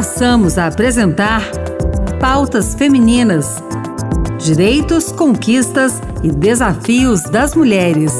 Passamos a apresentar Pautas Femininas: Direitos, Conquistas e Desafios das Mulheres.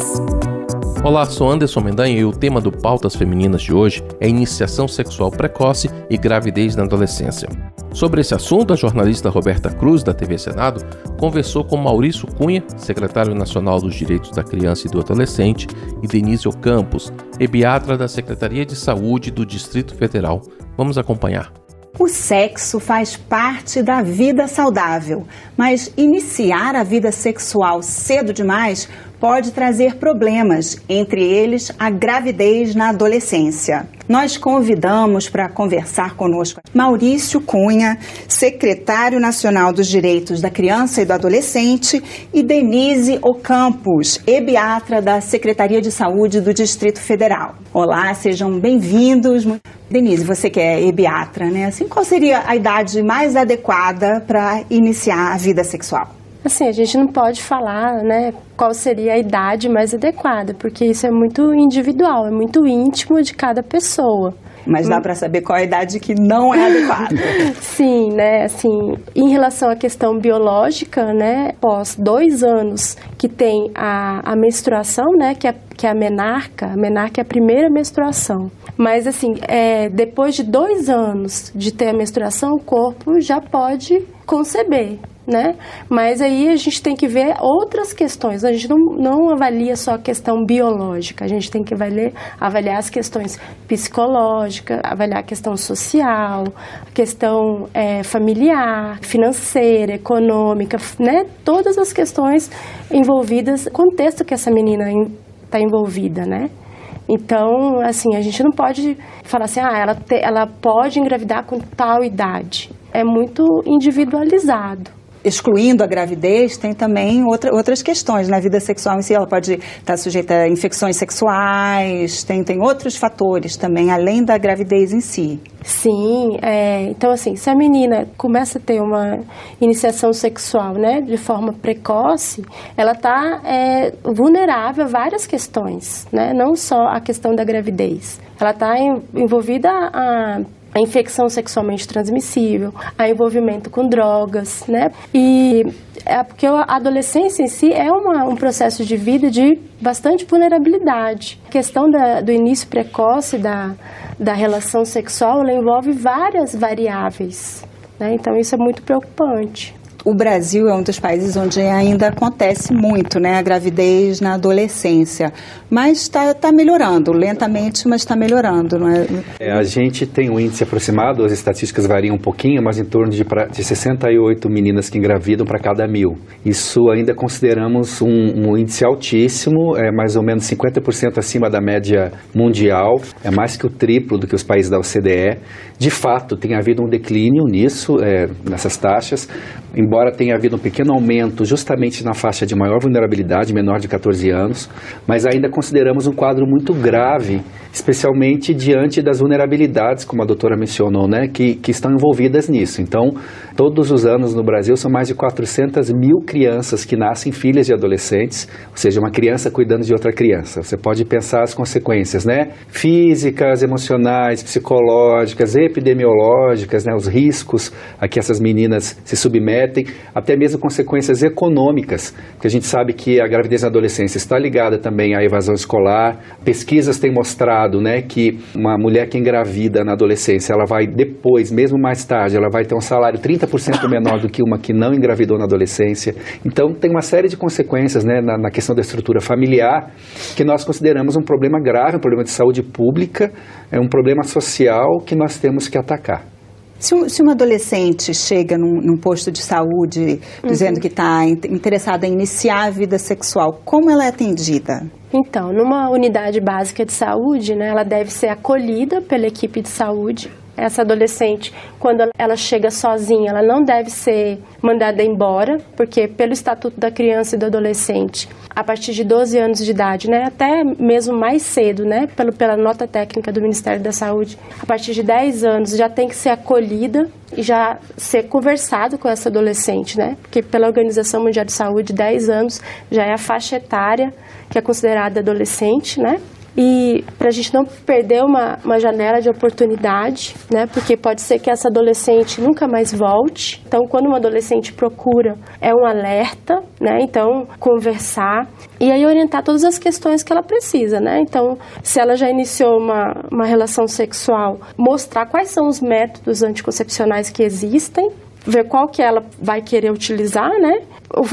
Olá, sou Anderson Mendanha e o tema do Pautas Femininas de hoje é iniciação sexual precoce e gravidez na adolescência. Sobre esse assunto, a jornalista Roberta Cruz, da TV Senado, conversou com Maurício Cunha, secretário nacional dos Direitos da Criança e do Adolescente, e Denise Ocampos, ebiatra da Secretaria de Saúde do Distrito Federal. Vamos acompanhar. O sexo faz parte da vida saudável, mas iniciar a vida sexual cedo demais pode trazer problemas, entre eles a gravidez na adolescência. Nós convidamos para conversar conosco Maurício Cunha, secretário nacional dos Direitos da Criança e do Adolescente, e Denise Ocampos, ebiatra da Secretaria de Saúde do Distrito Federal. Olá, sejam bem-vindos. Denise, você que é ebiatra, né? Assim, qual seria a idade mais adequada para iniciar a vida sexual? Assim, a gente não pode falar, né, qual seria a idade mais adequada, porque isso é muito individual, é muito íntimo de cada pessoa. Mas dá para saber qual a idade que não é adequada. Sim, né? Assim, em relação à questão biológica, né? Após dois anos que tem a, a menstruação, né? Que é, que é a menarca, a menarca é a primeira menstruação. Mas, assim, é, depois de dois anos de ter a menstruação, o corpo já pode conceber né? Mas aí a gente tem que ver outras questões. A gente não, não avalia só a questão biológica, a gente tem que avaliar, avaliar as questões psicológicas, avaliar a questão social, a questão é, familiar, financeira, econômica, né? Todas as questões envolvidas, o contexto que essa menina está envolvida, né? Então, assim, a gente não pode falar assim, ah, ela, te, ela pode engravidar com tal idade. É muito individualizado excluindo a gravidez, tem também outra, outras questões na vida sexual em si. Ela pode estar sujeita a infecções sexuais, tem, tem outros fatores também, além da gravidez em si. Sim, é, então assim, se a menina começa a ter uma iniciação sexual, né, de forma precoce, ela está é, vulnerável a várias questões, né, não só a questão da gravidez. Ela está envolvida a a infecção sexualmente transmissível, a envolvimento com drogas, né? E é porque a adolescência em si é uma, um processo de vida de bastante vulnerabilidade. A questão da, do início precoce da, da relação sexual envolve várias variáveis, né? Então isso é muito preocupante o Brasil é um dos países onde ainda acontece muito, né, a gravidez na adolescência, mas está tá melhorando, lentamente, mas está melhorando, não é? é? A gente tem um índice aproximado, as estatísticas variam um pouquinho, mas em torno de, de 68 meninas que engravidam para cada mil. Isso ainda consideramos um, um índice altíssimo, é mais ou menos 50% acima da média mundial, é mais que o triplo do que os países da OCDE. De fato, tem havido um declínio nisso, é, nessas taxas, embora tenha havido um pequeno aumento justamente na faixa de maior vulnerabilidade, menor de 14 anos, mas ainda consideramos um quadro muito grave, especialmente diante das vulnerabilidades, como a doutora mencionou, né, que, que estão envolvidas nisso. Então, todos os anos no Brasil são mais de 400 mil crianças que nascem filhas de adolescentes, ou seja, uma criança cuidando de outra criança. Você pode pensar as consequências, né, físicas, emocionais, psicológicas, epidemiológicas, né, os riscos a que essas meninas se submetem até mesmo consequências econômicas, porque a gente sabe que a gravidez na adolescência está ligada também à evasão escolar. Pesquisas têm mostrado né, que uma mulher que engravida na adolescência, ela vai depois, mesmo mais tarde, ela vai ter um salário 30% menor do que uma que não engravidou na adolescência. Então, tem uma série de consequências né, na, na questão da estrutura familiar que nós consideramos um problema grave, um problema de saúde pública, é um problema social que nós temos que atacar. Se, um, se uma adolescente chega num, num posto de saúde uhum. dizendo que está interessada em iniciar a vida sexual, como ela é atendida? Então, numa unidade básica de saúde, né, ela deve ser acolhida pela equipe de saúde essa adolescente, quando ela chega sozinha, ela não deve ser mandada embora, porque pelo Estatuto da Criança e do Adolescente, a partir de 12 anos de idade, né, até mesmo mais cedo, né, pelo, pela nota técnica do Ministério da Saúde, a partir de 10 anos já tem que ser acolhida e já ser conversado com essa adolescente, né, porque pela Organização Mundial de Saúde, 10 anos já é a faixa etária que é considerada adolescente, né, e para a gente não perder uma, uma janela de oportunidade, né? Porque pode ser que essa adolescente nunca mais volte. Então, quando uma adolescente procura, é um alerta, né? Então, conversar e aí orientar todas as questões que ela precisa, né? Então, se ela já iniciou uma, uma relação sexual, mostrar quais são os métodos anticoncepcionais que existem, ver qual que ela vai querer utilizar, né?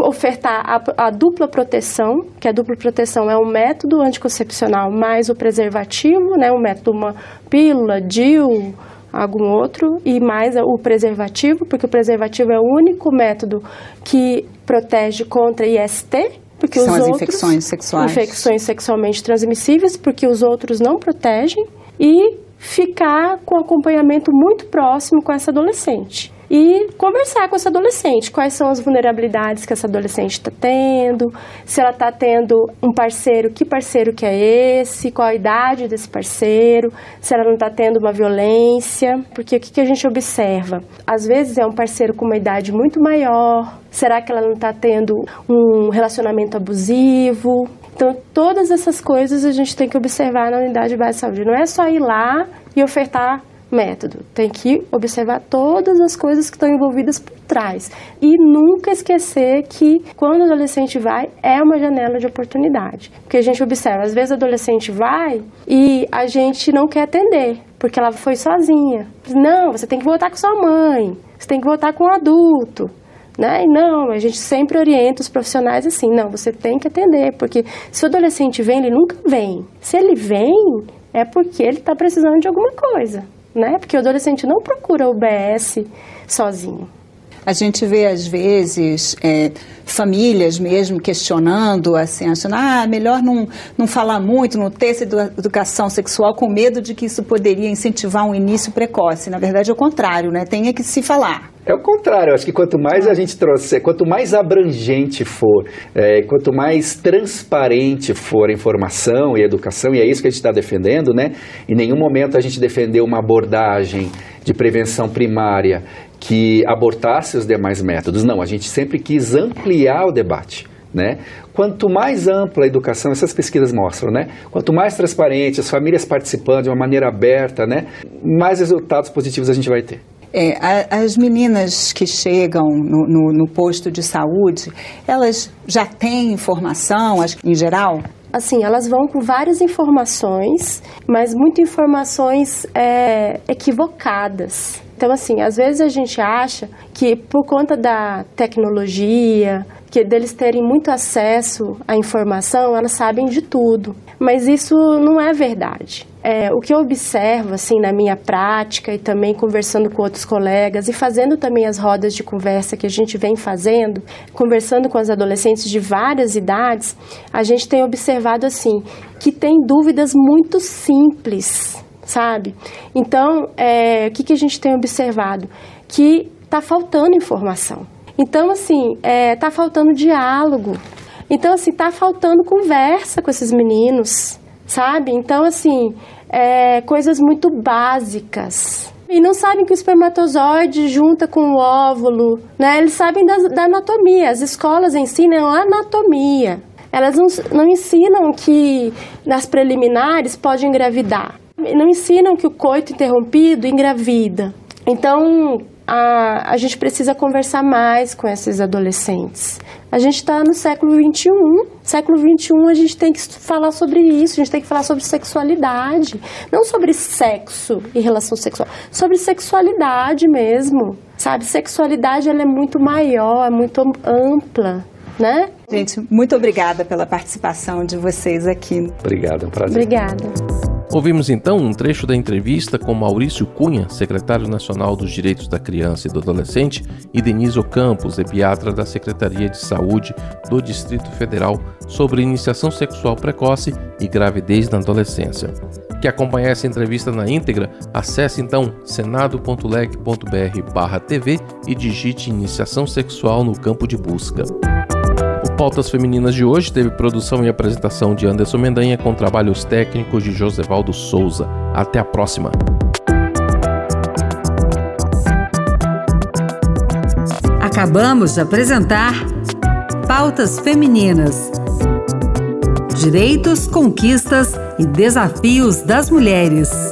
Ofertar a, a, dupla proteção, que a dupla proteção é um método anticoncepcional mais o preservativo, né? Um método, uma pílula, DIU, algum outro, e mais o preservativo, porque o preservativo é o único método que protege contra IST, porque São os as outros, infecções sexuais. Infecções sexualmente transmissíveis, porque os outros não protegem. E ficar com acompanhamento muito próximo com essa adolescente e conversar com essa adolescente. Quais são as vulnerabilidades que essa adolescente está tendo? Se ela está tendo um parceiro, que parceiro que é esse? Qual a idade desse parceiro? Se ela não está tendo uma violência? Porque o que, que a gente observa? Às vezes é um parceiro com uma idade muito maior. Será que ela não está tendo um relacionamento abusivo? Então, todas essas coisas a gente tem que observar na unidade de base de saúde. Não é só ir lá e ofertar método. Tem que observar todas as coisas que estão envolvidas por trás. E nunca esquecer que quando o adolescente vai, é uma janela de oportunidade. Porque a gente observa, às vezes o adolescente vai e a gente não quer atender, porque ela foi sozinha. Não, você tem que voltar com sua mãe, você tem que voltar com um adulto. Né? E não, a gente sempre orienta os profissionais assim, não, você tem que atender, porque se o adolescente vem, ele nunca vem. Se ele vem, é porque ele está precisando de alguma coisa, né? Porque o adolescente não procura o BS sozinho. A gente vê, às vezes, é, famílias mesmo questionando, assim, achando, ah, melhor não, não falar muito, não ter essa educação sexual com medo de que isso poderia incentivar um início precoce. Na verdade, é o contrário, né? Tem é que se falar. É o contrário, eu acho que quanto mais a gente trouxer, quanto mais abrangente for, é, quanto mais transparente for a informação e a educação, e é isso que a gente está defendendo, né? Em nenhum momento a gente defendeu uma abordagem de prevenção primária que abortasse os demais métodos. Não, a gente sempre quis ampliar o debate. Né? Quanto mais ampla a educação, essas pesquisas mostram, né? Quanto mais transparente, as famílias participando de uma maneira aberta, né? Mais resultados positivos a gente vai ter. É, a, as meninas que chegam no, no, no, posto de saúde, elas já têm informação, em geral? Assim, elas vão com várias informações, mas muitas informações é, equivocadas. Então, assim, às vezes a gente acha que por conta da tecnologia, que deles terem muito acesso à informação, elas sabem de tudo. Mas isso não é verdade. É, o que eu observo assim na minha prática e também conversando com outros colegas e fazendo também as rodas de conversa que a gente vem fazendo, conversando com as adolescentes de várias idades, a gente tem observado assim que tem dúvidas muito simples sabe? Então, é, o que, que a gente tem observado? Que está faltando informação. Então, assim, está é, tá faltando diálogo. Então, assim, está faltando conversa com esses meninos, sabe? Então, assim, é, coisas muito básicas. E não sabem que o espermatozoide junta com o óvulo, né? Eles sabem da, da anatomia. As escolas ensinam anatomia. Elas não, não ensinam que nas preliminares pode engravidar não ensinam que o coito interrompido engravida. Então, a, a gente precisa conversar mais com esses adolescentes. A gente está no século XXI. Século XXI a gente tem que falar sobre isso, a gente tem que falar sobre sexualidade. Não sobre sexo e relação sexual, sobre sexualidade mesmo. Sabe, sexualidade ela é muito maior, é muito ampla. Né? Gente, muito obrigada pela participação de vocês aqui. Obrigado, é um prazer. Obrigada. Ouvimos então um trecho da entrevista com Maurício Cunha, secretário nacional dos Direitos da Criança e do Adolescente, e Denise Ocampos, epiatra da Secretaria de Saúde do Distrito Federal, sobre iniciação sexual precoce e gravidez na adolescência. Quer acompanhar essa entrevista na íntegra? Acesse então senado.leg.br/tv e digite iniciação sexual no campo de busca. Pautas Femininas de hoje teve produção e apresentação de Anderson Mendanha com trabalhos técnicos de Josevaldo Souza. Até a próxima! Acabamos de apresentar Pautas Femininas. Direitos, conquistas e desafios das mulheres.